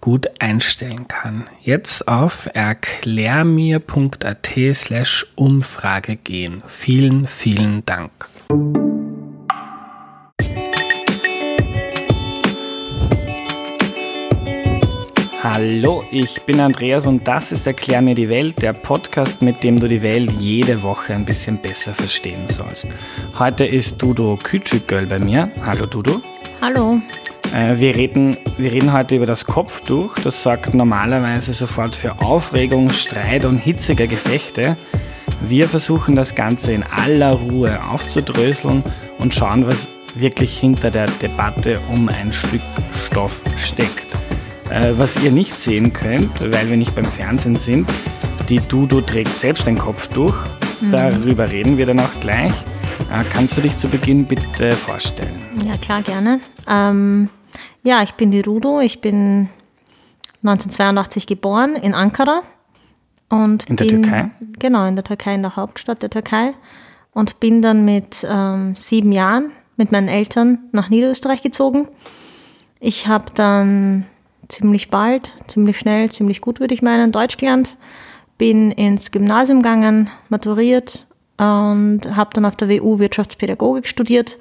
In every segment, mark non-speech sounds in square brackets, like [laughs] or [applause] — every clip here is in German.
gut einstellen kann. Jetzt auf erklärmir.at slash Umfrage gehen. Vielen, vielen Dank. Hallo, ich bin Andreas und das ist Erklär mir die Welt, der Podcast, mit dem du die Welt jede Woche ein bisschen besser verstehen sollst. Heute ist Dudo Küçükgöl bei mir. Hallo Dudo. Hallo. Äh, wir reden, wir reden heute über das Kopftuch. Das sorgt normalerweise sofort für Aufregung, Streit und hitzige Gefechte. Wir versuchen das Ganze in aller Ruhe aufzudröseln und schauen, was wirklich hinter der Debatte um ein Stück Stoff steckt. Äh, was ihr nicht sehen könnt, weil wir nicht beim Fernsehen sind, die Dudu trägt selbst ein Kopftuch. Mhm. Darüber reden wir dann auch gleich. Äh, kannst du dich zu Beginn bitte vorstellen? Ja, klar, gerne. Ähm, ja, ich bin die Rudo. Ich bin 1982 geboren in Ankara. Und in der bin, Türkei? Genau, in der Türkei, in der Hauptstadt der Türkei. Und bin dann mit ähm, sieben Jahren mit meinen Eltern nach Niederösterreich gezogen. Ich habe dann ziemlich bald, ziemlich schnell, ziemlich gut, würde ich meinen, Deutsch gelernt. Bin ins Gymnasium gegangen, maturiert und habe dann auf der WU Wirtschaftspädagogik studiert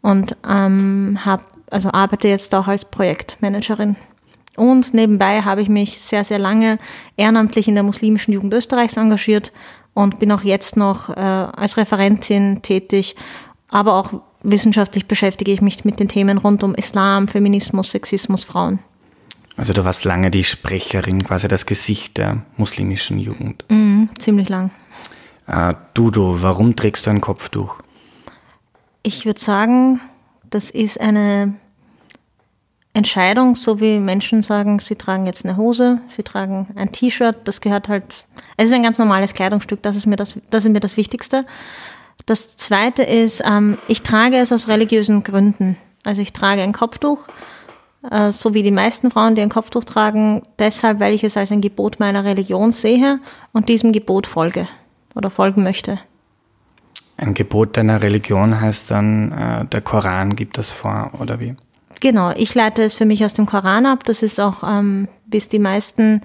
und ähm, habe also arbeite jetzt auch als Projektmanagerin. Und nebenbei habe ich mich sehr, sehr lange ehrenamtlich in der muslimischen Jugend Österreichs engagiert und bin auch jetzt noch äh, als Referentin tätig, aber auch wissenschaftlich beschäftige ich mich mit den Themen rund um Islam, Feminismus, Sexismus, Frauen. Also du warst lange die Sprecherin, quasi das Gesicht der muslimischen Jugend. Mhm, ziemlich lang. Äh, Dudo, warum trägst du ein Kopftuch? Ich würde sagen, das ist eine Entscheidung, so wie Menschen sagen, sie tragen jetzt eine Hose, sie tragen ein T-Shirt, das gehört halt, es ist ein ganz normales Kleidungsstück, das ist mir das, das, ist mir das Wichtigste. Das zweite ist, ähm, ich trage es aus religiösen Gründen. Also ich trage ein Kopftuch, äh, so wie die meisten Frauen, die ein Kopftuch tragen, deshalb, weil ich es als ein Gebot meiner Religion sehe und diesem Gebot folge oder folgen möchte. Ein Gebot deiner Religion heißt dann, äh, der Koran gibt das vor, oder wie? Genau, ich leite es für mich aus dem Koran ab. Das ist auch, ähm, bis die meisten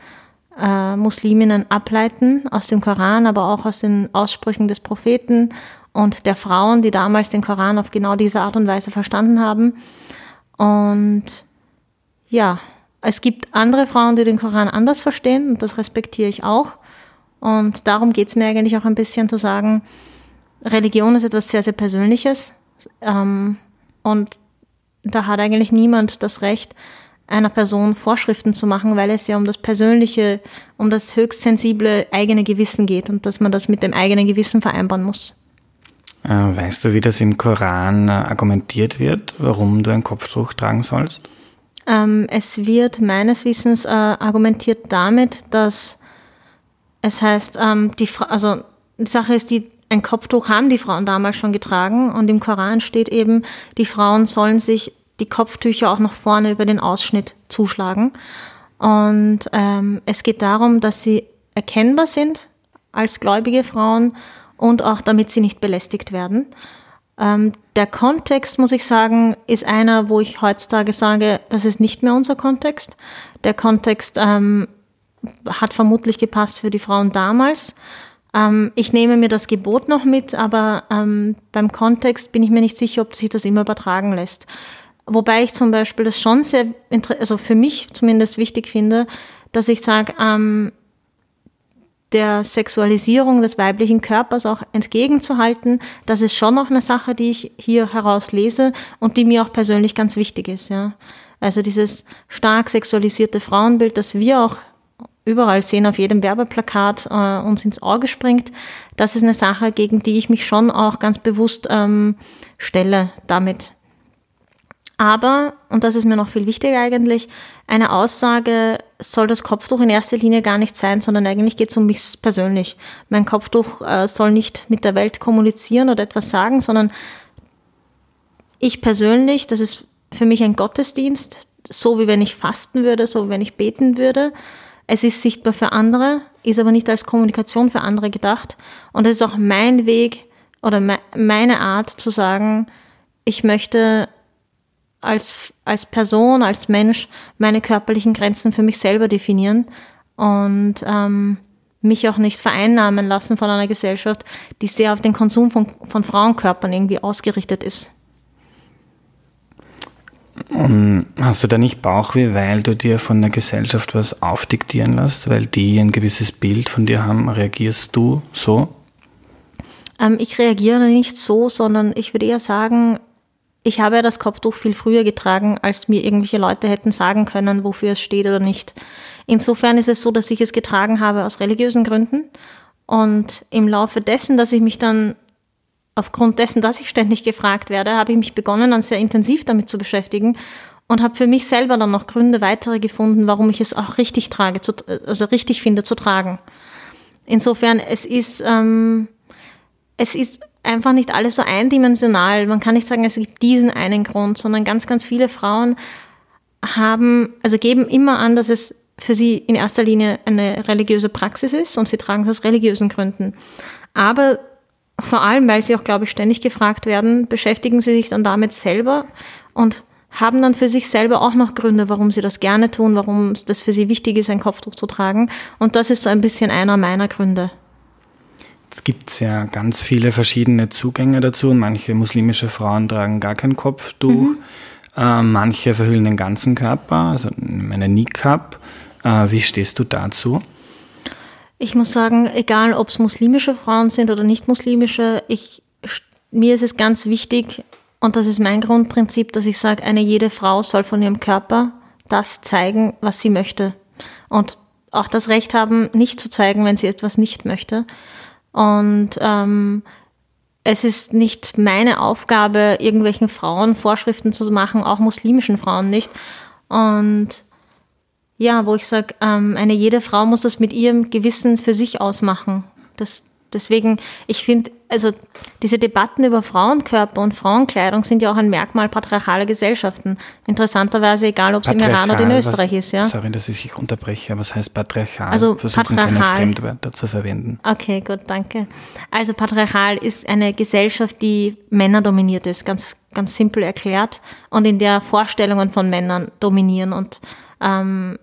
äh, Musliminnen ableiten aus dem Koran, aber auch aus den Aussprüchen des Propheten und der Frauen, die damals den Koran auf genau diese Art und Weise verstanden haben. Und ja, es gibt andere Frauen, die den Koran anders verstehen und das respektiere ich auch. Und darum geht es mir eigentlich auch ein bisschen zu sagen, Religion ist etwas sehr, sehr Persönliches. Ähm, und da hat eigentlich niemand das Recht, einer Person Vorschriften zu machen, weil es ja um das persönliche, um das höchst sensible eigene Gewissen geht und dass man das mit dem eigenen Gewissen vereinbaren muss. Äh, weißt du, wie das im Koran äh, argumentiert wird, warum du ein Kopftuch tragen sollst? Ähm, es wird meines Wissens äh, argumentiert damit, dass es heißt, ähm, die also die Sache ist die, ein Kopftuch haben die Frauen damals schon getragen und im Koran steht eben, die Frauen sollen sich die Kopftücher auch noch vorne über den Ausschnitt zuschlagen. Und ähm, es geht darum, dass sie erkennbar sind als gläubige Frauen und auch damit sie nicht belästigt werden. Ähm, der Kontext, muss ich sagen, ist einer, wo ich heutzutage sage, das ist nicht mehr unser Kontext. Der Kontext ähm, hat vermutlich gepasst für die Frauen damals. Ähm, ich nehme mir das Gebot noch mit, aber ähm, beim Kontext bin ich mir nicht sicher, ob sich das immer übertragen lässt. Wobei ich zum Beispiel das schon sehr, also für mich zumindest wichtig finde, dass ich sage, ähm, der Sexualisierung des weiblichen Körpers auch entgegenzuhalten. Das ist schon noch eine Sache, die ich hier herauslese und die mir auch persönlich ganz wichtig ist. Ja. Also dieses stark sexualisierte Frauenbild, das wir auch überall sehen, auf jedem Werbeplakat äh, uns ins Auge springt, das ist eine Sache, gegen die ich mich schon auch ganz bewusst ähm, stelle damit. Aber, und das ist mir noch viel wichtiger eigentlich, eine Aussage soll das Kopftuch in erster Linie gar nicht sein, sondern eigentlich geht es um mich persönlich. Mein Kopftuch äh, soll nicht mit der Welt kommunizieren oder etwas sagen, sondern ich persönlich, das ist für mich ein Gottesdienst, so wie wenn ich fasten würde, so wie wenn ich beten würde. Es ist sichtbar für andere, ist aber nicht als Kommunikation für andere gedacht. Und es ist auch mein Weg oder meine Art zu sagen, ich möchte als, als Person, als Mensch meine körperlichen Grenzen für mich selber definieren und ähm, mich auch nicht vereinnahmen lassen von einer Gesellschaft, die sehr auf den Konsum von, von Frauenkörpern irgendwie ausgerichtet ist. Und hast du da nicht Bauchweh, weil du dir von der Gesellschaft was aufdiktieren lässt, weil die ein gewisses Bild von dir haben? Reagierst du so? Ähm, ich reagiere nicht so, sondern ich würde eher sagen, ich habe ja das Kopftuch viel früher getragen, als mir irgendwelche Leute hätten sagen können, wofür es steht oder nicht. Insofern ist es so, dass ich es getragen habe aus religiösen Gründen. Und im Laufe dessen, dass ich mich dann, aufgrund dessen, dass ich ständig gefragt werde, habe ich mich begonnen, dann sehr intensiv damit zu beschäftigen und habe für mich selber dann noch Gründe weitere gefunden, warum ich es auch richtig trage, also richtig finde zu tragen. Insofern, es ist, ähm, es ist einfach nicht alles so eindimensional. Man kann nicht sagen, es gibt diesen einen Grund, sondern ganz, ganz viele Frauen haben, also geben immer an, dass es für sie in erster Linie eine religiöse Praxis ist und sie tragen es aus religiösen Gründen. Aber vor allem, weil sie auch, glaube ich, ständig gefragt werden, beschäftigen sie sich dann damit selber und haben dann für sich selber auch noch Gründe, warum sie das gerne tun, warum das für sie wichtig ist, ein Kopftuch zu tragen. Und das ist so ein bisschen einer meiner Gründe. Es gibt ja ganz viele verschiedene Zugänge dazu. Manche muslimische Frauen tragen gar kein Kopftuch. Mhm. Äh, manche verhüllen den ganzen Körper, also meine Niqab. Äh, wie stehst du dazu? Ich muss sagen, egal ob es muslimische Frauen sind oder nicht muslimische, ich, mir ist es ganz wichtig, und das ist mein Grundprinzip, dass ich sage, eine jede Frau soll von ihrem Körper das zeigen, was sie möchte. Und auch das Recht haben, nicht zu zeigen, wenn sie etwas nicht möchte. Und ähm, es ist nicht meine Aufgabe, irgendwelchen Frauen Vorschriften zu machen, auch muslimischen Frauen nicht. Und ja, wo ich sage, ähm, eine jede Frau muss das mit ihrem Gewissen für sich ausmachen. Das, deswegen, ich finde, also diese Debatten über Frauenkörper und Frauenkleidung sind ja auch ein Merkmal patriarchaler Gesellschaften. Interessanterweise, egal ob es im Iran oder in Österreich was, ist. Ja? Sorry, dass ich dich unterbreche, aber was heißt patriarchal? Also Versuchen patriarchal. keine Fremdwörter zu verwenden. Okay, gut, danke. Also patriarchal ist eine Gesellschaft, die männerdominiert ist, ganz, ganz simpel erklärt, und in der Vorstellungen von Männern dominieren und ähm,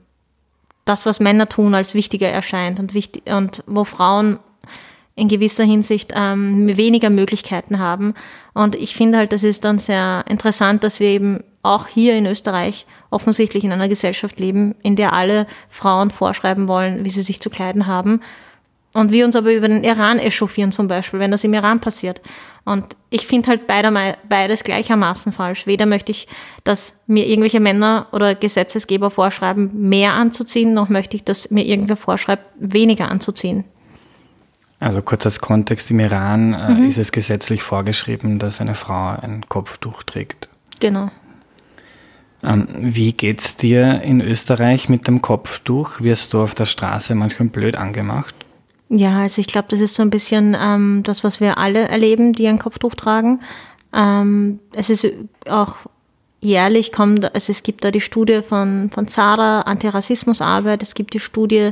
das, was Männer tun, als wichtiger erscheint und, wichtig, und wo Frauen in gewisser Hinsicht ähm, weniger Möglichkeiten haben. Und ich finde halt, das ist dann sehr interessant, dass wir eben auch hier in Österreich offensichtlich in einer Gesellschaft leben, in der alle Frauen vorschreiben wollen, wie sie sich zu kleiden haben. Und wir uns aber über den Iran echauffieren zum Beispiel, wenn das im Iran passiert. Und ich finde halt beide, beides gleichermaßen falsch. Weder möchte ich, dass mir irgendwelche Männer oder Gesetzesgeber vorschreiben, mehr anzuziehen, noch möchte ich, dass mir irgendwer vorschreibt, weniger anzuziehen. Also kurz als Kontext, im Iran äh, mhm. ist es gesetzlich vorgeschrieben, dass eine Frau ein Kopftuch trägt. Genau. Ähm, wie geht's dir in Österreich mit dem Kopftuch? Wirst du auf der Straße manchmal blöd angemacht? Ja, also ich glaube, das ist so ein bisschen ähm, das, was wir alle erleben, die ein Kopftuch tragen. Ähm, es ist auch jährlich kommt, also es gibt da die Studie von, von Zara, Antirassismusarbeit, es gibt die Studie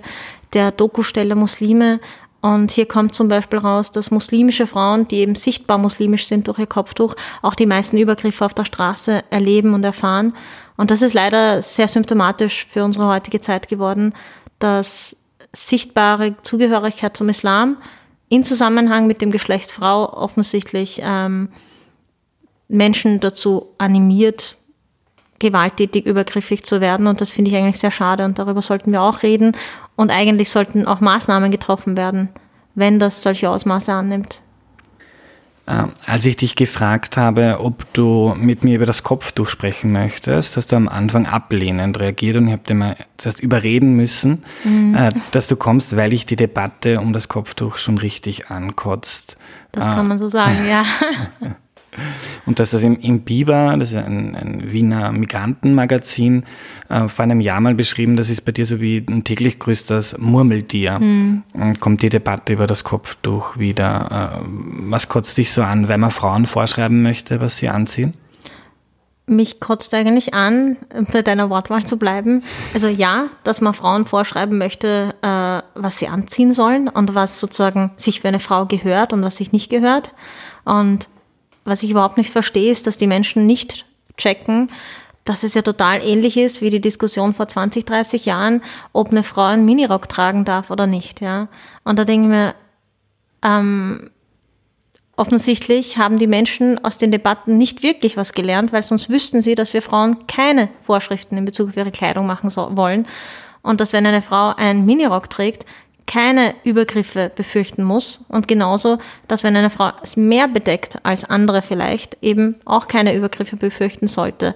der Dokustelle Muslime, und hier kommt zum Beispiel raus, dass muslimische Frauen, die eben sichtbar muslimisch sind durch ihr Kopftuch, auch die meisten Übergriffe auf der Straße erleben und erfahren. Und das ist leider sehr symptomatisch für unsere heutige Zeit geworden, dass sichtbare Zugehörigkeit zum Islam in Zusammenhang mit dem Geschlecht Frau offensichtlich ähm, Menschen dazu animiert, gewalttätig, übergriffig zu werden. Und das finde ich eigentlich sehr schade. Und darüber sollten wir auch reden. Und eigentlich sollten auch Maßnahmen getroffen werden, wenn das solche Ausmaße annimmt. Äh, als ich dich gefragt habe, ob du mit mir über das Kopftuch sprechen möchtest, hast du am Anfang ablehnend reagiert und ich habe dir mal zuerst überreden müssen, mhm. Äh, dass du kommst, weil ich die Debatte um das Kopftuch schon richtig ankotzt. Das kann man so sagen, ja. [laughs] Und dass das im, im Biber, das ist ein, ein Wiener Migrantenmagazin, äh, vor einem Jahr mal beschrieben, das ist bei dir so wie ein täglich größtes Murmeltier. Mhm. Kommt die Debatte über das Kopftuch wieder. Äh, was kotzt dich so an, wenn man Frauen vorschreiben möchte, was sie anziehen? Mich kotzt eigentlich an, bei deiner Wortwahl zu bleiben. Also ja, dass man Frauen vorschreiben möchte, äh, was sie anziehen sollen und was sozusagen sich für eine Frau gehört und was sich nicht gehört. Und was ich überhaupt nicht verstehe, ist, dass die Menschen nicht checken, dass es ja total ähnlich ist wie die Diskussion vor 20, 30 Jahren, ob eine Frau einen Minirock tragen darf oder nicht. Ja? Und da denke ich mir, ähm, offensichtlich haben die Menschen aus den Debatten nicht wirklich was gelernt, weil sonst wüssten sie, dass wir Frauen keine Vorschriften in Bezug auf ihre Kleidung machen so wollen. Und dass wenn eine Frau einen Minirock trägt, keine Übergriffe befürchten muss und genauso, dass wenn eine Frau es mehr bedeckt als andere vielleicht, eben auch keine Übergriffe befürchten sollte.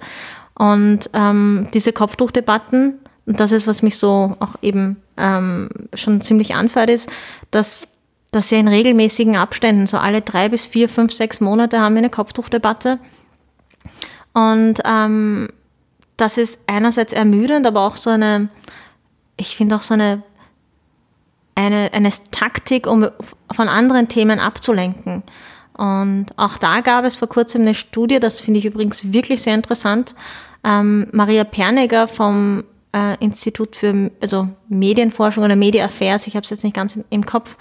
Und ähm, diese Kopftuchdebatten, und das ist, was mich so auch eben ähm, schon ziemlich anfällt, ist, dass, dass ja in regelmäßigen Abständen, so alle drei bis vier, fünf, sechs Monate haben wir eine Kopftuchdebatte. Und ähm, das ist einerseits ermüdend, aber auch so eine, ich finde auch so eine eine, eine Taktik, um von anderen Themen abzulenken. Und auch da gab es vor kurzem eine Studie, das finde ich übrigens wirklich sehr interessant. Ähm, Maria Pernegger vom äh, Institut für also Medienforschung oder Media Affairs, ich habe es jetzt nicht ganz im, im Kopf,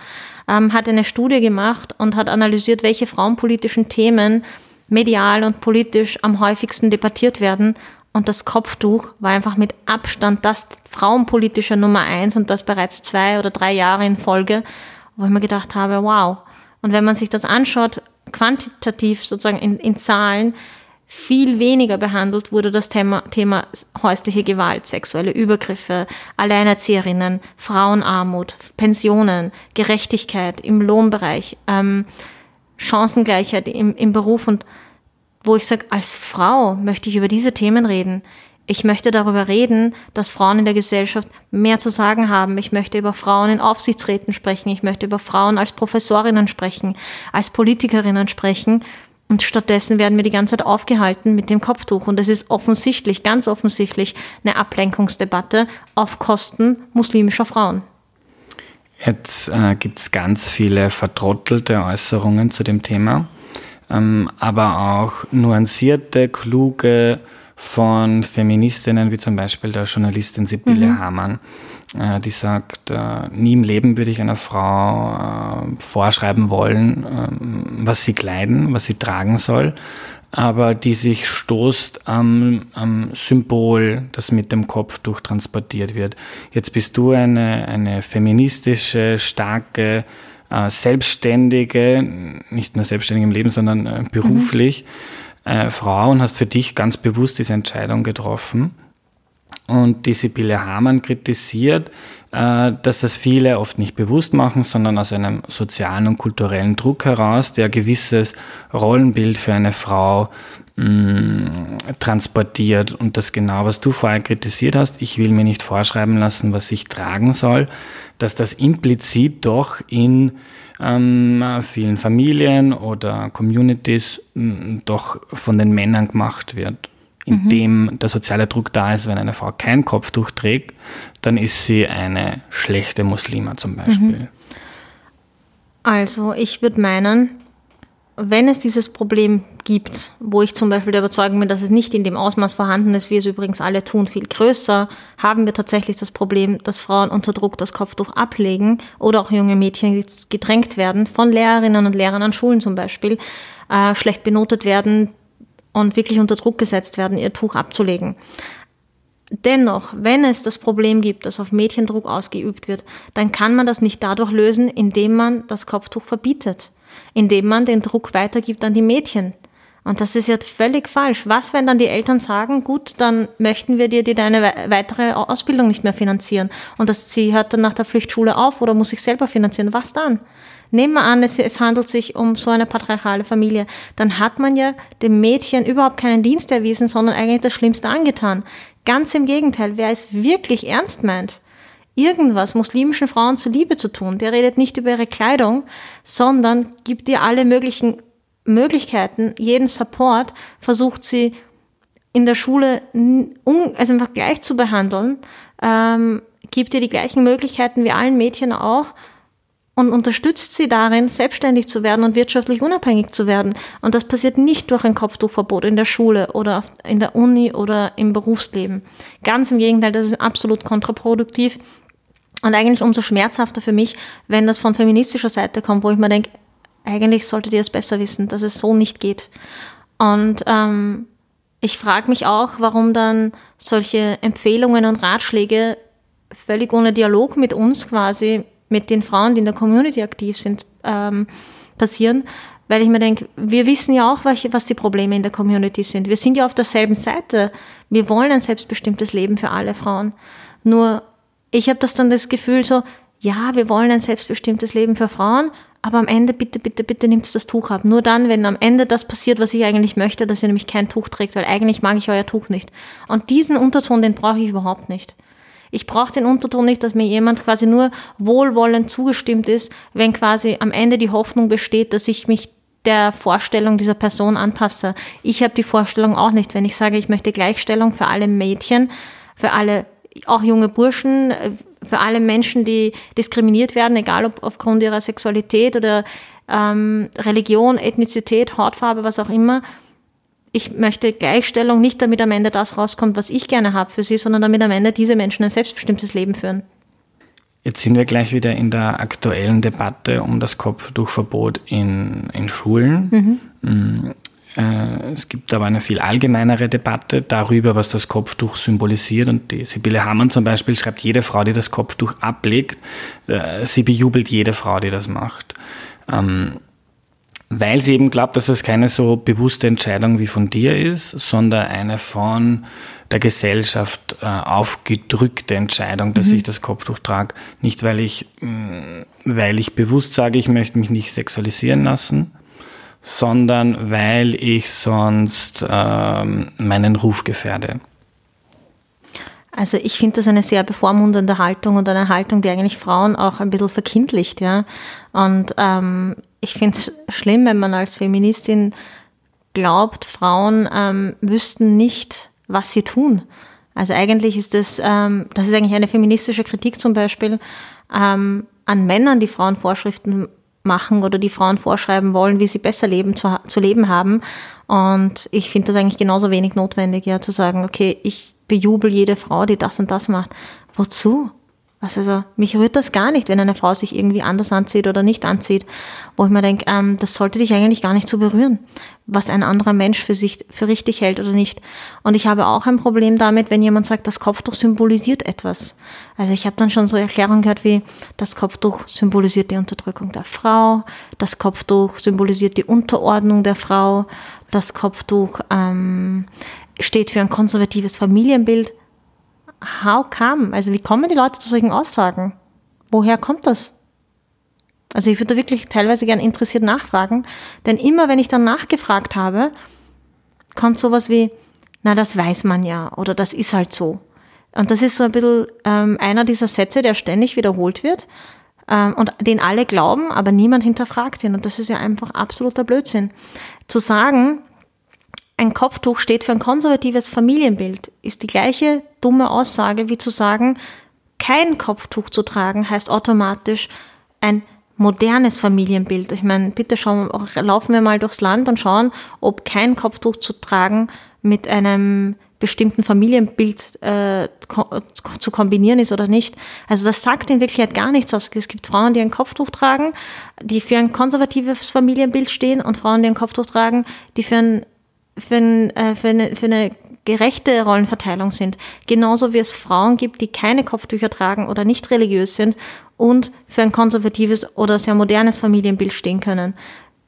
ähm, hat eine Studie gemacht und hat analysiert, welche frauenpolitischen Themen medial und politisch am häufigsten debattiert werden und das Kopftuch war einfach mit Abstand das frauenpolitische Nummer eins und das bereits zwei oder drei Jahre in Folge, wo ich mir gedacht habe, wow. Und wenn man sich das anschaut, quantitativ sozusagen in, in Zahlen, viel weniger behandelt wurde das Thema, Thema häusliche Gewalt, sexuelle Übergriffe, Alleinerzieherinnen, Frauenarmut, Pensionen, Gerechtigkeit im Lohnbereich, ähm, Chancengleichheit im, im Beruf und wo ich sage, als Frau möchte ich über diese Themen reden. Ich möchte darüber reden, dass Frauen in der Gesellschaft mehr zu sagen haben. Ich möchte über Frauen in Aufsichtsräten sprechen. Ich möchte über Frauen als Professorinnen sprechen, als Politikerinnen sprechen. Und stattdessen werden wir die ganze Zeit aufgehalten mit dem Kopftuch. Und es ist offensichtlich, ganz offensichtlich, eine Ablenkungsdebatte auf Kosten muslimischer Frauen. Jetzt äh, gibt es ganz viele vertrottelte Äußerungen zu dem Thema ähm, aber auch nuancierte, kluge von Feministinnen, wie zum Beispiel der Journalistin Sibylle mhm. Hamann, äh, die sagt, äh, nie im Leben würde ich einer Frau äh, vorschreiben wollen, ähm, was sie kleiden, was sie tragen soll, aber die sich stoßt am, am Symbol, das mit dem Kopftuch transportiert wird. Jetzt bist du eine, eine feministische, starke, selbstständige, nicht nur selbstständig im Leben, sondern äh, beruflich mhm. äh, Frau und hast für dich ganz bewusst diese Entscheidung getroffen. Und die Sibylle Hamann kritisiert, äh, dass das viele oft nicht bewusst machen, sondern aus einem sozialen und kulturellen Druck heraus, der gewisses Rollenbild für eine Frau mh, mm, transportiert. Und das genau, was du vorher kritisiert hast, ich will mir nicht vorschreiben lassen, was ich tragen soll, dass das implizit doch in ähm, vielen Familien oder Communities mh, doch von den Männern gemacht wird. Indem mhm. der soziale Druck da ist, wenn eine Frau kein Kopftuch trägt, dann ist sie eine schlechte Muslima zum Beispiel. Mhm. Also ich würde meinen, wenn es dieses Problem gibt, wo ich zum Beispiel der Überzeugung bin, dass es nicht in dem Ausmaß vorhanden ist, wie es übrigens alle tun, viel größer, haben wir tatsächlich das Problem, dass Frauen unter Druck das Kopftuch ablegen oder auch junge Mädchen gedrängt werden, von Lehrerinnen und Lehrern an Schulen zum Beispiel, äh, schlecht benotet werden und wirklich unter Druck gesetzt werden, ihr Tuch abzulegen. Dennoch, wenn es das Problem gibt, dass auf Mädchendruck ausgeübt wird, dann kann man das nicht dadurch lösen, indem man das Kopftuch verbietet indem man den Druck weitergibt an die Mädchen. Und das ist ja völlig falsch. Was, wenn dann die Eltern sagen, gut, dann möchten wir dir, dir deine weitere Ausbildung nicht mehr finanzieren und das, sie hört dann nach der Pflichtschule auf oder muss sich selber finanzieren? Was dann? Nehmen wir an, es, es handelt sich um so eine patriarchale Familie. Dann hat man ja dem Mädchen überhaupt keinen Dienst erwiesen, sondern eigentlich das Schlimmste angetan. Ganz im Gegenteil, wer es wirklich ernst meint, irgendwas muslimischen Frauen zuliebe zu tun, der redet nicht über ihre Kleidung, sondern gibt ihr alle möglichen Möglichkeiten, jeden Support, versucht sie in der Schule also einfach gleich zu behandeln, ähm, gibt ihr die gleichen Möglichkeiten wie allen Mädchen auch und unterstützt sie darin, selbstständig zu werden und wirtschaftlich unabhängig zu werden. Und das passiert nicht durch ein Kopftuchverbot in der Schule oder in der Uni oder im Berufsleben. Ganz im Gegenteil, das ist absolut kontraproduktiv und eigentlich umso schmerzhafter für mich, wenn das von feministischer Seite kommt, wo ich mir denke, eigentlich solltet ihr es besser wissen, dass es so nicht geht. Und ähm, ich frage mich auch, warum dann solche Empfehlungen und Ratschläge völlig ohne Dialog mit uns quasi, mit den Frauen, die in der Community aktiv sind, ähm, passieren. Weil ich mir denke, wir wissen ja auch, was die Probleme in der Community sind. Wir sind ja auf derselben Seite. Wir wollen ein selbstbestimmtes Leben für alle Frauen. Nur ich habe das dann das Gefühl so, ja, wir wollen ein selbstbestimmtes Leben für Frauen, aber am Ende bitte, bitte, bitte nimmt das Tuch ab. Nur dann, wenn am Ende das passiert, was ich eigentlich möchte, dass ihr nämlich kein Tuch trägt, weil eigentlich mag ich euer Tuch nicht. Und diesen Unterton, den brauche ich überhaupt nicht. Ich brauche den Unterton nicht, dass mir jemand quasi nur wohlwollend zugestimmt ist, wenn quasi am Ende die Hoffnung besteht, dass ich mich der Vorstellung dieser Person anpasse. Ich habe die Vorstellung auch nicht, wenn ich sage, ich möchte Gleichstellung für alle Mädchen, für alle auch junge Burschen, für alle Menschen, die diskriminiert werden, egal ob aufgrund ihrer Sexualität oder ähm, Religion, Ethnizität, Hautfarbe, was auch immer. Ich möchte Gleichstellung nicht, damit am Ende das rauskommt, was ich gerne habe für sie, sondern damit am Ende diese Menschen ein selbstbestimmtes Leben führen. Jetzt sind wir gleich wieder in der aktuellen Debatte um das Kopftuchverbot in, in Schulen. Mhm. Mm, äh, es gibt aber eine viel allgemeinere Debatte darüber, was das Kopftuch symbolisiert. Und die Sibylle Hamann zum Beispiel schreibt, jede Frau, die das Kopftuch ablegt, äh, sie bejubelt jede Frau, die das macht. Ähm, weil sie eben glaubt, dass es keine so bewusste Entscheidung wie von dir ist, sondern eine von der Gesellschaft äh, aufgedrückte Entscheidung, dass mhm. ich das Kopftuch trage. Nicht, weil ich, mm, weil ich bewusst sage, ich möchte mich nicht sexualisieren lassen, sondern weil ich sonst ähm, meinen Ruf gefährde. Also ich finde das eine sehr bevormundende Haltung und eine Haltung, die eigentlich Frauen auch ein bisschen verkindlicht, ja. Und ähm, ich finde es schlimm, wenn man als Feministin glaubt, Frauen ähm, wüssten nicht, was sie tun. Also eigentlich ist das, ähm, das ist eigentlich eine feministische Kritik zum Beispiel ähm, an Männern, die Frauen Vorschriften machen oder die Frauen vorschreiben wollen, wie sie besser leben zu, zu leben haben. Und ich finde das eigentlich genauso wenig notwendig, ja, zu sagen, okay, ich bejubel jede Frau, die das und das macht. Wozu? Was also, mich rührt das gar nicht, wenn eine Frau sich irgendwie anders anzieht oder nicht anzieht, wo ich mir denke, ähm, das sollte dich eigentlich gar nicht so berühren, was ein anderer Mensch für sich für richtig hält oder nicht. Und ich habe auch ein Problem damit, wenn jemand sagt, das Kopftuch symbolisiert etwas. Also ich habe dann schon so Erklärungen gehört wie, das Kopftuch symbolisiert die Unterdrückung der Frau, das Kopftuch symbolisiert die Unterordnung der Frau, das Kopftuch ähm, steht für ein konservatives Familienbild how come? Also wie kommen die Leute zu solchen Aussagen? Woher kommt das? Also ich würde wirklich teilweise gern interessiert nachfragen, denn immer wenn ich dann nachgefragt habe, kommt sowas wie, na das weiß man ja oder das ist halt so. Und das ist so ein bisschen ähm, einer dieser Sätze, der ständig wiederholt wird ähm, und den alle glauben, aber niemand hinterfragt ihn. Und das ist ja einfach absoluter Blödsinn. Zu sagen, ein Kopftuch steht für ein konservatives Familienbild, ist die gleiche dumme Aussage wie zu sagen, kein Kopftuch zu tragen heißt automatisch ein modernes Familienbild. Ich meine, bitte schauen, laufen wir mal durchs Land und schauen, ob kein Kopftuch zu tragen mit einem bestimmten Familienbild äh, zu kombinieren ist oder nicht. Also das sagt in Wirklichkeit gar nichts aus. Es gibt Frauen, die ein Kopftuch tragen, die für ein konservatives Familienbild stehen und Frauen, die ein Kopftuch tragen, die für ein für, ein, äh, für, eine, für eine gerechte Rollenverteilung sind. Genauso wie es Frauen gibt, die keine Kopftücher tragen oder nicht religiös sind und für ein konservatives oder sehr modernes Familienbild stehen können.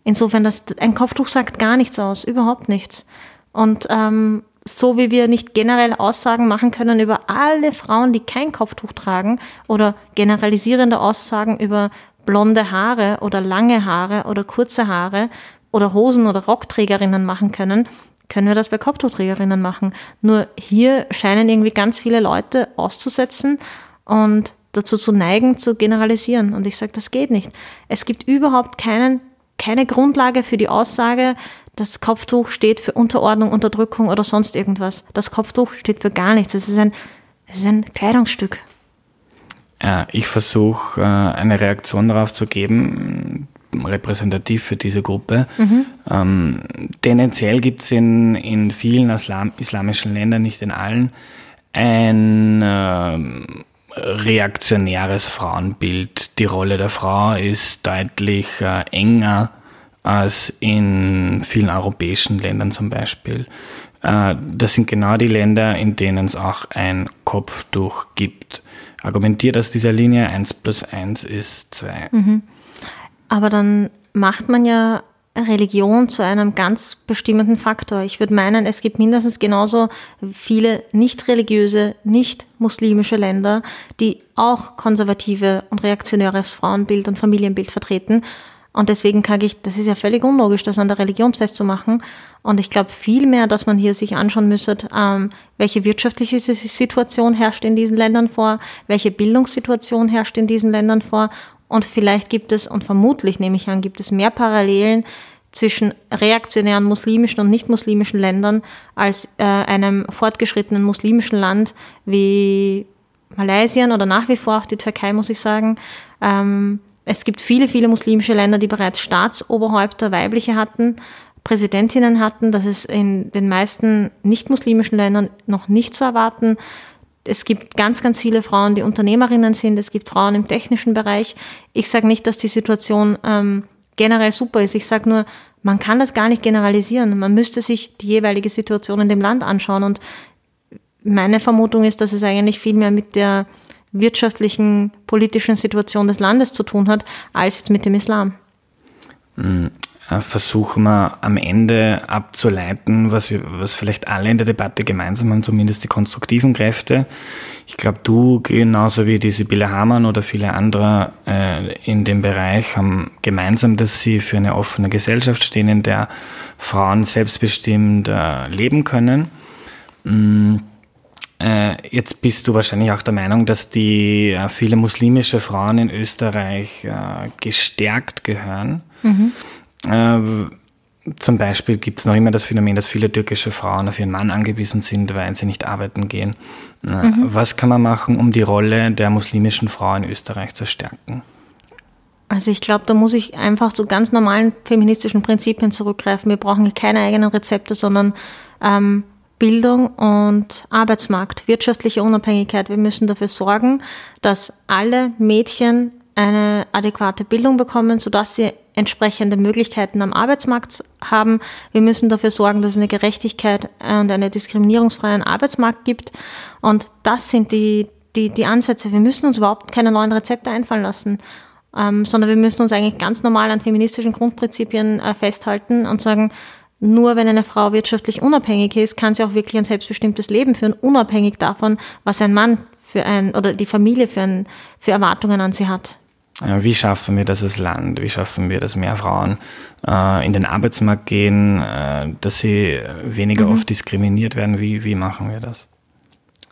Insofern, das, ein Kopftuch sagt gar nichts aus, überhaupt nichts. Und ähm, so wie wir nicht generell Aussagen machen können über alle Frauen, die kein Kopftuch tragen oder generalisierende Aussagen über blonde Haare oder lange Haare oder kurze Haare oder Hosen- oder Rockträgerinnen machen können, können wir das bei Kopftuchträgerinnen machen. Nur hier scheinen irgendwie ganz viele Leute auszusetzen und dazu zu neigen, zu generalisieren. Und ich sage, das geht nicht. Es gibt überhaupt keinen, keine Grundlage für die Aussage, das Kopftuch steht für Unterordnung, Unterdrückung oder sonst irgendwas. Das Kopftuch steht für gar nichts. Es ist ein, es ist ein Kleidungsstück. Ich versuche äh, eine Reaktion darauf zu geben, repräsentativ für diese Gruppe. Mhm. Ähm, tendenziell gibt es in, in vielen Islam, islamischen Ländern, nicht in allen, ein äh, reaktionäres Frauenbild. Die Rolle der Frau ist deutlich äh, enger als in vielen europäischen Ländern zum Beispiel. Äh, das sind genau die Länder, in denen es auch ein Kopftuch gibt. Argumentiert aus dieser Linie 1 plus 1 ist 2. Mhm. Aber dann macht man ja Religion zu einem ganz bestimmenden Faktor. Ich würde meinen, es gibt mindestens genauso viele nicht religiöse, nicht muslimische Länder, die auch konservative und reaktionäres Frauenbild und Familienbild vertreten. Und deswegen kann ich, das ist ja völlig unlogisch, das an der Religion festzumachen. Und ich glaube vielmehr, dass man hier sich anschauen müsste, ähm, welche wirtschaftliche Situation herrscht in diesen Ländern vor, welche Bildungssituation herrscht in diesen Ländern vor. Und vielleicht gibt es, und vermutlich nehme ich an, gibt es mehr Parallelen zwischen reaktionären muslimischen und nicht-muslimischen Ländern als äh, einem fortgeschrittenen muslimischen Land wie Malaysia oder nach wie vor auch die Türkei, muss ich sagen. Ähm, es gibt viele, viele muslimische Länder, die bereits Staatsoberhäupter weibliche hatten, Präsidentinnen hatten. Das ist in den meisten nicht-muslimischen Ländern noch nicht zu erwarten. Es gibt ganz, ganz viele Frauen, die Unternehmerinnen sind. Es gibt Frauen im technischen Bereich. Ich sage nicht, dass die Situation ähm, generell super ist. Ich sage nur, man kann das gar nicht generalisieren. Man müsste sich die jeweilige Situation in dem Land anschauen. Und meine Vermutung ist, dass es eigentlich viel mehr mit der wirtschaftlichen, politischen Situation des Landes zu tun hat, als jetzt mit dem Islam. Versuchen wir am Ende abzuleiten, was, wir, was vielleicht alle in der Debatte gemeinsam haben, zumindest die konstruktiven Kräfte. Ich glaube, du genauso wie die Sibylle Hamann oder viele andere äh, in dem Bereich haben gemeinsam, dass sie für eine offene Gesellschaft stehen, in der Frauen selbstbestimmt äh, leben können. Mhm äh, jetzt bist du wahrscheinlich auch der Meinung, dass die äh, viele muslimische Frauen in Österreich äh, gestärkt gehören. Mhm. Zum Beispiel gibt es noch immer das Phänomen, dass viele türkische Frauen auf ihren Mann angewiesen sind, weil sie nicht arbeiten gehen. Mhm. Was kann man machen, um die Rolle der muslimischen Frau in Österreich zu stärken? Also ich glaube, da muss ich einfach zu ganz normalen feministischen Prinzipien zurückgreifen. Wir brauchen keine eigenen Rezepte, sondern ähm, Bildung und Arbeitsmarkt, wirtschaftliche Unabhängigkeit. Wir müssen dafür sorgen, dass alle Mädchen eine adäquate Bildung bekommen, sodass sie entsprechende Möglichkeiten am Arbeitsmarkt haben. Wir müssen dafür sorgen, dass es eine Gerechtigkeit und einen diskriminierungsfreien Arbeitsmarkt gibt. Und das sind die, die, die Ansätze. Wir müssen uns überhaupt keine neuen Rezepte einfallen lassen, ähm, sondern wir müssen uns eigentlich ganz normal an feministischen Grundprinzipien äh, festhalten und sagen, nur wenn eine Frau wirtschaftlich unabhängig ist, kann sie auch wirklich ein selbstbestimmtes Leben führen, unabhängig davon, was ein Mann für ein oder die Familie für, ein, für Erwartungen an sie hat. Wie schaffen wir das als Land? Wie schaffen wir, dass mehr Frauen äh, in den Arbeitsmarkt gehen, äh, dass sie weniger mhm. oft diskriminiert werden? Wie, wie machen wir das?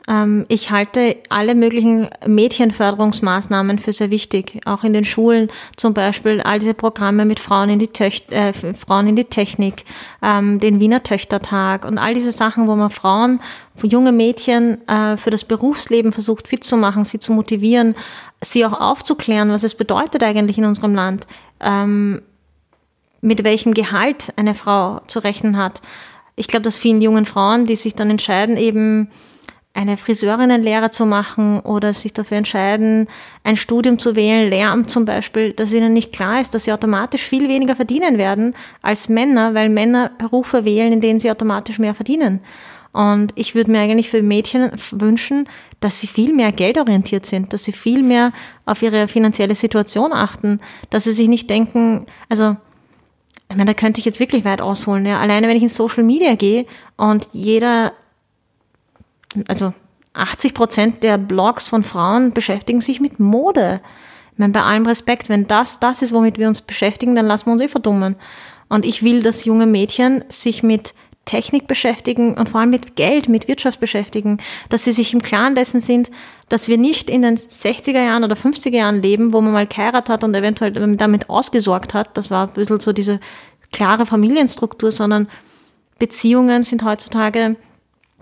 Ähm, ich halte alle möglichen Mädchenförderungsmaßnahmen für sehr wichtig. Auch in den Schulen zum Beispiel all diese Programme mit Frauen in die, Töcht äh, Frauen in die Technik, ähm, den Wiener Töchtertag und all diese Sachen, wo man Frauen, junge Mädchen äh, für das Berufsleben versucht fit zu machen, sie zu motivieren, sie auch aufzuklären, was es bedeutet eigentlich in unserem Land, ähm, mit welchem Gehalt eine Frau zu rechnen hat. Ich glaube, dass vielen jungen Frauen, die sich dann entscheiden, eben eine Friseurinnenlehre zu machen oder sich dafür entscheiden, ein Studium zu wählen, Lehramt zum Beispiel, dass ihnen nicht klar ist, dass sie automatisch viel weniger verdienen werden als Männer, weil Männer Berufe wählen, in denen sie automatisch mehr verdienen. Und ich würde mir eigentlich für Mädchen wünschen, dass sie viel mehr geldorientiert sind, dass sie viel mehr auf ihre finanzielle Situation achten, dass sie sich nicht denken, also ich meine, da könnte ich jetzt wirklich weit ausholen. Ja. Alleine wenn ich in Social Media gehe und jeder, also 80 Prozent der Blogs von Frauen beschäftigen sich mit Mode. Ich meine, bei allem Respekt, wenn das das ist, womit wir uns beschäftigen, dann lassen wir uns eh verdummen. Und ich will, dass junge Mädchen sich mit Technik beschäftigen und vor allem mit Geld, mit Wirtschaft beschäftigen, dass sie sich im Klaren dessen sind, dass wir nicht in den 60er Jahren oder 50er Jahren leben, wo man mal geheiratet hat und eventuell damit ausgesorgt hat. Das war ein bisschen so diese klare Familienstruktur, sondern Beziehungen sind heutzutage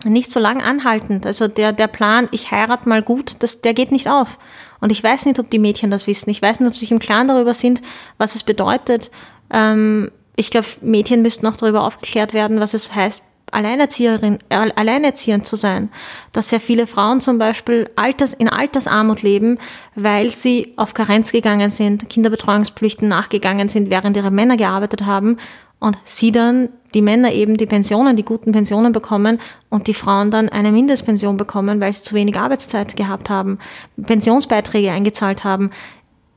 nicht so lang anhaltend. Also der, der Plan, ich heirate mal gut, das, der geht nicht auf. Und ich weiß nicht, ob die Mädchen das wissen. Ich weiß nicht, ob sie sich im Klaren darüber sind, was es bedeutet, ähm, ich glaube, Mädchen müssten auch darüber aufgeklärt werden, was es heißt, Alleinerzieherin, alleinerziehend zu sein. Dass sehr viele Frauen zum Beispiel Alters, in Altersarmut leben, weil sie auf Karenz gegangen sind, Kinderbetreuungspflichten nachgegangen sind, während ihre Männer gearbeitet haben und sie dann, die Männer eben die Pensionen, die guten Pensionen bekommen und die Frauen dann eine Mindestpension bekommen, weil sie zu wenig Arbeitszeit gehabt haben, Pensionsbeiträge eingezahlt haben.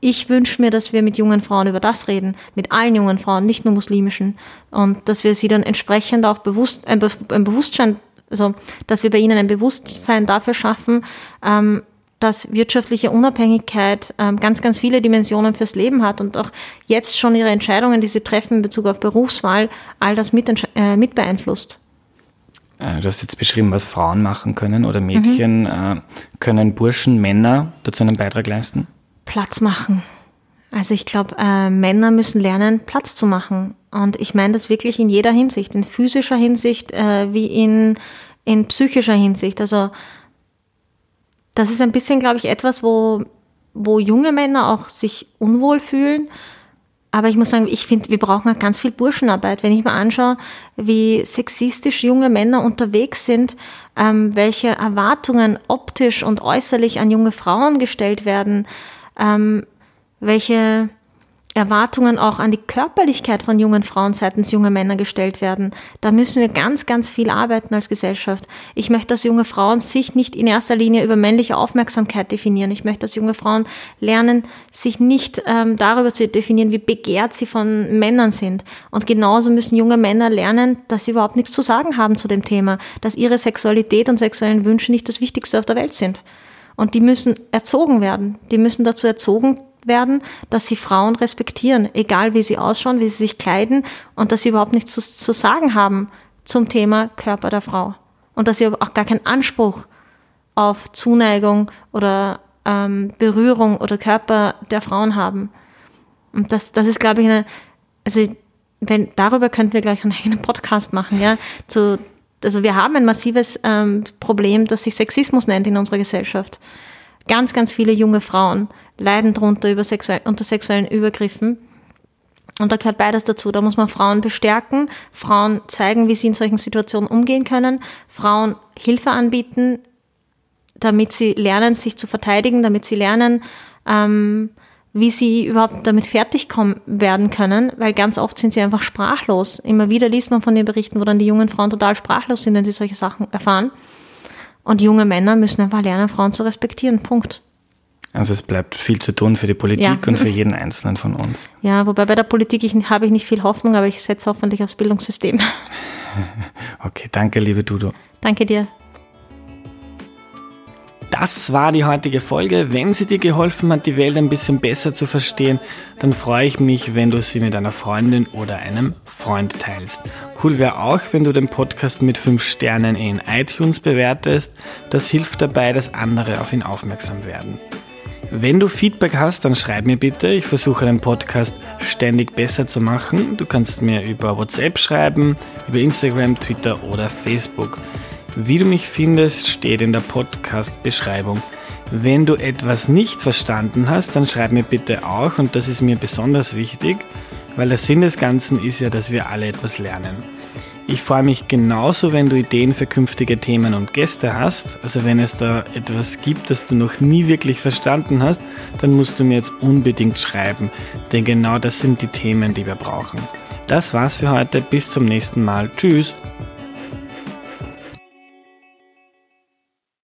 Ich wünsche mir, dass wir mit jungen Frauen über das reden, mit allen jungen Frauen, nicht nur muslimischen, und dass wir sie dann entsprechend auch bewusst, ein, Be ein Bewusstsein, also dass wir bei ihnen ein Bewusstsein dafür schaffen, ähm, dass wirtschaftliche Unabhängigkeit ähm, ganz, ganz viele Dimensionen fürs Leben hat und auch jetzt schon ihre Entscheidungen, die sie treffen in Bezug auf Berufswahl, all das mit, äh, mit beeinflusst. Äh, du hast jetzt beschrieben, was Frauen machen können oder Mädchen. Mhm. Äh, können Burschen, Männer dazu einen Beitrag leisten? Platz machen. Also ich glaube, äh, Männer müssen lernen, Platz zu machen. Und ich meine das wirklich in jeder Hinsicht, in physischer Hinsicht äh, wie in, in psychischer Hinsicht. Also das ist ein bisschen, glaube ich, etwas, wo, wo junge Männer auch sich unwohl fühlen. Aber ich muss sagen, ich finde, wir brauchen auch ganz viel Burschenarbeit. Wenn ich mir anschaue, wie sexistisch junge Männer unterwegs sind, ähm, welche Erwartungen optisch und äußerlich an junge Frauen gestellt werden, ähm, welche Erwartungen auch an die Körperlichkeit von jungen Frauen seitens junger Männer gestellt werden. Da müssen wir ganz, ganz viel arbeiten als Gesellschaft. Ich möchte, dass junge Frauen sich nicht in erster Linie über männliche Aufmerksamkeit definieren. Ich möchte, dass junge Frauen lernen, sich nicht ähm, darüber zu definieren, wie begehrt sie von Männern sind. Und genauso müssen junge Männer lernen, dass sie überhaupt nichts zu sagen haben zu dem Thema, dass ihre Sexualität und sexuellen Wünsche nicht das Wichtigste auf der Welt sind. Und die müssen erzogen werden. Die müssen dazu erzogen werden, dass sie Frauen respektieren, egal wie sie ausschauen, wie sie sich kleiden und dass sie überhaupt nichts zu, zu sagen haben zum Thema Körper der Frau. Und dass sie auch gar keinen Anspruch auf Zuneigung oder ähm, Berührung oder Körper der Frauen haben. Und das, das ist, glaube ich, eine, also wenn, darüber könnten wir gleich einen eigenen Podcast machen, ja, zu also wir haben ein massives ähm, Problem, das sich Sexismus nennt in unserer Gesellschaft. Ganz, ganz viele junge Frauen leiden darunter über sexuell, unter sexuellen Übergriffen. Und da gehört beides dazu. Da muss man Frauen bestärken, Frauen zeigen, wie sie in solchen Situationen umgehen können, Frauen Hilfe anbieten, damit sie lernen, sich zu verteidigen, damit sie lernen, ähm, wie sie überhaupt damit fertig kommen werden können, weil ganz oft sind sie einfach sprachlos. Immer wieder liest man von den Berichten, wo dann die jungen Frauen total sprachlos sind, wenn sie solche Sachen erfahren. Und junge Männer müssen einfach lernen, Frauen zu respektieren. Punkt. Also es bleibt viel zu tun für die Politik ja. und für [laughs] jeden Einzelnen von uns. Ja, wobei bei der Politik ich, habe ich nicht viel Hoffnung, aber ich setze hoffentlich aufs Bildungssystem. [laughs] Okay, danke, liebe Dudo. Danke dir. Das war die heutige Folge. Wenn sie dir geholfen hat, die Welt ein bisschen besser zu verstehen, dann freue ich mich, wenn du sie mit einer Freundin oder einem Freund teilst. Cool wäre auch, wenn du den Podcast mit 5 Sternen in iTunes bewertest. Das hilft dabei, dass andere auf ihn aufmerksam werden. Wenn du Feedback hast, dann schreib mir bitte. Ich versuche den Podcast ständig besser zu machen. Du kannst mir über WhatsApp schreiben, über Instagram, Twitter oder Facebook. Wie du mich findest, steht in der Podcast-Beschreibung. Wenn du etwas nicht verstanden hast, dann schreib mir bitte auch und das ist mir besonders wichtig, weil der Sinn des Ganzen ist ja, dass wir alle etwas lernen. Ich freue mich genauso, wenn du Ideen für künftige Themen und Gäste hast. Also wenn es da etwas gibt, das du noch nie wirklich verstanden hast, dann musst du mir jetzt unbedingt schreiben, denn genau das sind die Themen, die wir brauchen. Das war's für heute, bis zum nächsten Mal. Tschüss!